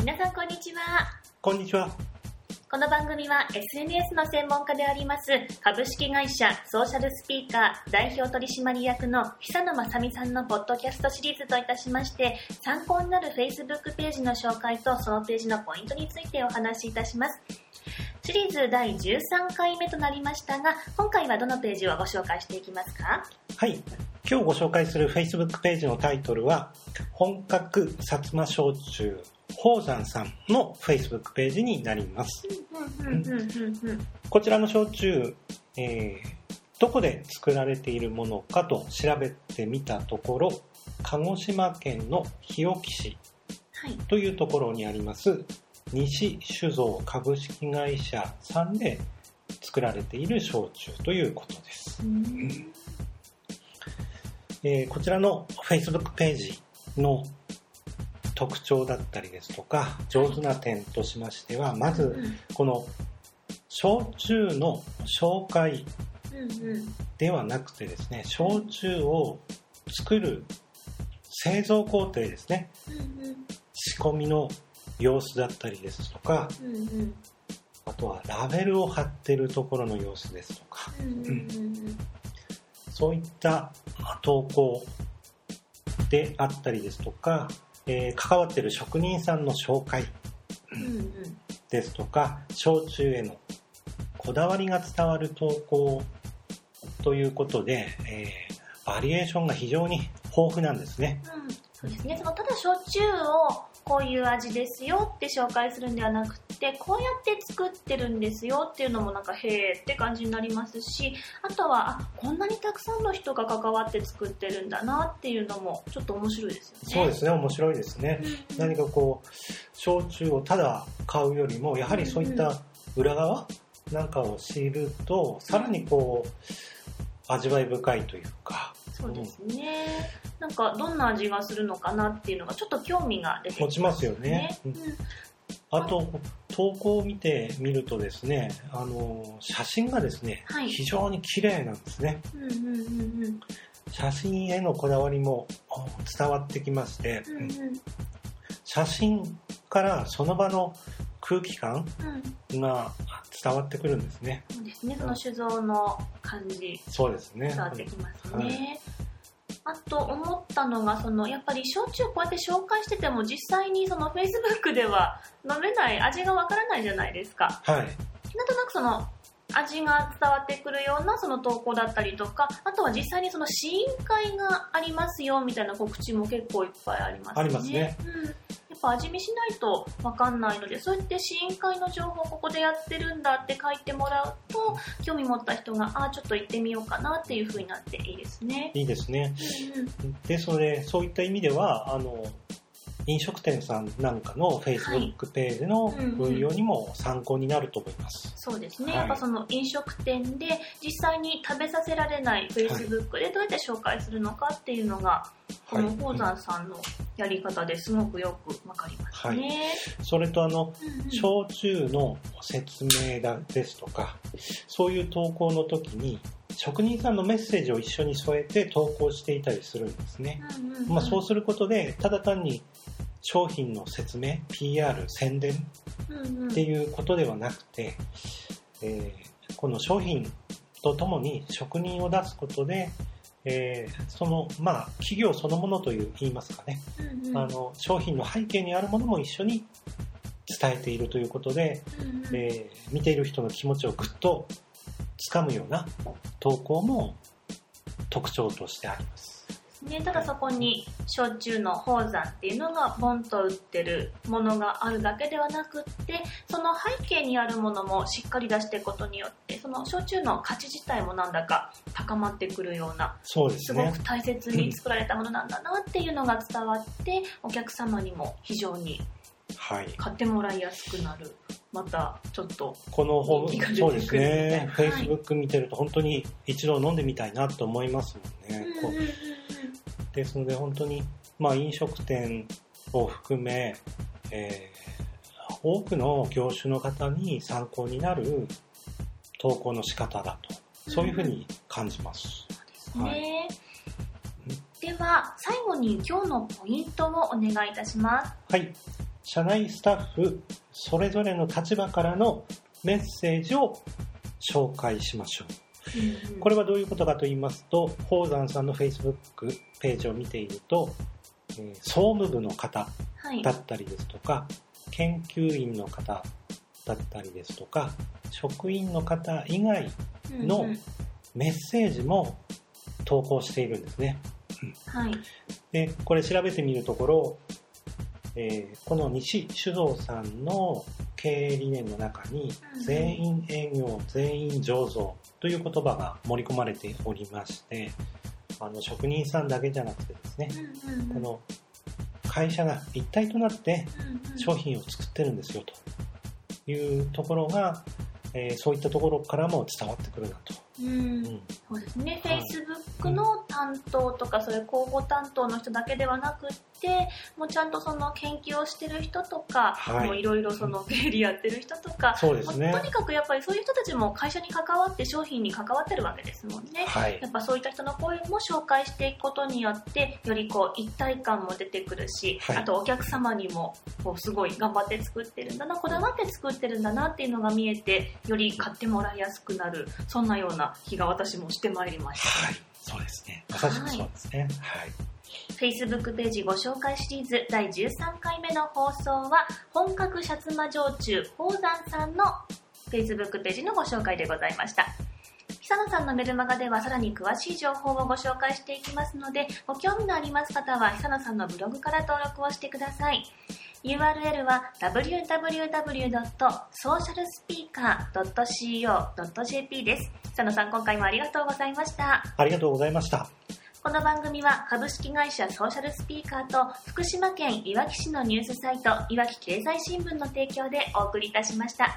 皆さんこんにちは。こんにちは。この番組は SNS の専門家であります株式会社ソーシャルスピーカー代表取締役の久野正美さんのポッドキャストシリーズといたしまして参考になる Facebook ページの紹介とそのページのポイントについてお話しいたします。シリーズ第13回目となりましたが今回はどのページをご紹介していきますか？はい。今日ご紹介する Facebook ページのタイトルは、本格薩摩焼酎宝山さんの Facebook ページになります。こちらの焼酎、えーどこで作られているものかと調べてみたところ、鹿児島県の日置市はい。というところにあります、西酒造株式会社さんで作られている焼酎ということです。うんえーこちらの Facebook ページの特徴だったりですとか上手な点としましてはまずうん。この焼酎の紹介ではなくてですね焼酎を作る製造工程ですね。うん仕込みの様子だったりですとかあとはラベルを貼ってるところの様子ですとか。そういった投稿であったりですとか、えー関わってる職人さんの紹介うんうんですとか焼酎へのこだわりが伝わる投稿ということで、えーバリエーションが非常に豊富なんですね。うんそうですね。そのただ焼酎をこういう味ですよって紹介するんではなくて、こうやって作ってるんですよっていうのもなんかへーって感じになりますし、あとはあこんなにたくさんの人が関わって作ってるんだなっていうのもちょっと面白いですよね。そうですね面白いですね。うん何かこう焼酎をただ買うよりもやはりそういった裏側なんかを知るとさらにこう味わい深いというかそうですね。なんかどんな味がするのかなっていうのがちょっと興味が出てき持ちますよね。うんあと投稿を見てみるとですねあの写真がですね、はい。非常に綺麗なんですね。写真へのこだわりもあ伝わってきまして、うんうん。写真からその場の空気感うん。が伝わってくるんですね。そうですね。その酒造の感じ。そうですね。伝わってきますはい。ね。あと思ったのがそのやっぱり焼酎こうやって紹介してても実際にその Facebook では飲めない味がわからないじゃないですか。はいなんとなくその味が伝わってくるようなその投稿だったりとかあとは実際にその試飲会がありますよみたいな告知も結構いっぱいありますね。ありますねうんぱ味見しないとわかんないのでそうやって試飲会の情報ここでやってるんだって書いてもらうと興味持った人があーちょっと行ってみようかなっていう風になっていいですね。いいですね。うんうん。ですのでそういった意味ではあの飲食店さんなんかの Facebook ページの運用にも参考になると思います、そうですね、はい。やっぱその飲食店で実際に食べさせられない Facebook でどうやって紹介するのかっていうのが、この宝山さんのやり方ですごくよくわかりますね。それとあのうんうん。焼酎の説明だですとかそういう投稿の時に職人さんのメッセージを一緒に添えて投稿していたりするんですね、うんうんうん。まあ、そうすることでただ単に商品の説明 PR 宣伝うんうん。っていうことではなくて、えーこの商品とともに職人を出すことで、えーそのまあ企業そのものという言いますかね、うんうん。あの商品の背景にあるものも一緒に伝えているということで、うんうん。えー見ている人の気持ちをぐっと掴むような投稿も特徴としてあります。ね、ただそこに焼酎の宝山っていうのがポンと売ってるものがあるだけではなくってその背景にあるものもしっかり出していくことによってその焼酎の価値自体もなんだか高まってくるようなそうですねすごく。大切に作られたものなんだなっていうのが伝わってお客様にも非常にはい。買ってもらいやすくなるまたちょっとこのホーム、そうですね。くるみたいな Facebook 見てると本当に一度飲んでみたいなと思いますもんね。こうですので本当に、まあ、飲食店を含め、えー多くの業種の方に参考になる投稿の仕方だとそういうふうに感じます。ね、では最後に今日のポイントをお願いいたしますはい。社内スタッフそれぞれの立場からのメッセージを紹介しましょう。これはどういうことかと言いますと、宝山さんの Facebook ページを見ていると、えー総務部の方はいだったりですとか、研究員の方だったりですとか、職員の方以外のメッセージも投稿しているんですね。はい。で、これ調べてみるところ、えーこの西酒造さんの経営理念の中にうん、全員営業、全員醸造という言葉が盛り込まれておりまして、あの職人さんだけじゃなくてですね、うんうんうんこの会社が一体となって商品を作ってるんですよというところが、えーそういったところからも伝わってくるなと。うん。うん。そうですね、はい。Facebook の担当とか、それ広報担当の人だけではなくって、もうちゃんとその研究をしてる人とか、はい。もういろいろその経理やってる人とか、そうですね。とにかくやっぱりそういう人たちも会社に関わって商品に関わってるわけですもんね。はい。や。っぱそういった人の声も紹介していくことによって、よりこう一体感も出てくるし、はい。あとお客様にもこうすごい頑張って作ってるんだな、こだわって作ってるんだなっていうのが見えて、より買ってもらいやすくなる、そんなような気が私もしてまいりました。はい。そうですね。まさしくそうですね。はい。Facebook ページご紹介シリーズ第13回目の放送は、本格シャツマ焼酎宝山さんの Facebook ページのご紹介でございました。久野さんのメルマガではさらに詳しい情報をご紹介していきますので、ご興味のあります方は久野さんのブログから登録をしてください。URL は www.socialspeaker.co.jp です。久野さん今回もありがとうございました。ありがとうございました。この番組は株式会社ソーシャルスピーカーと福島県いわき市のニュースサイトいわき経済新聞の提供でお送りいたしました。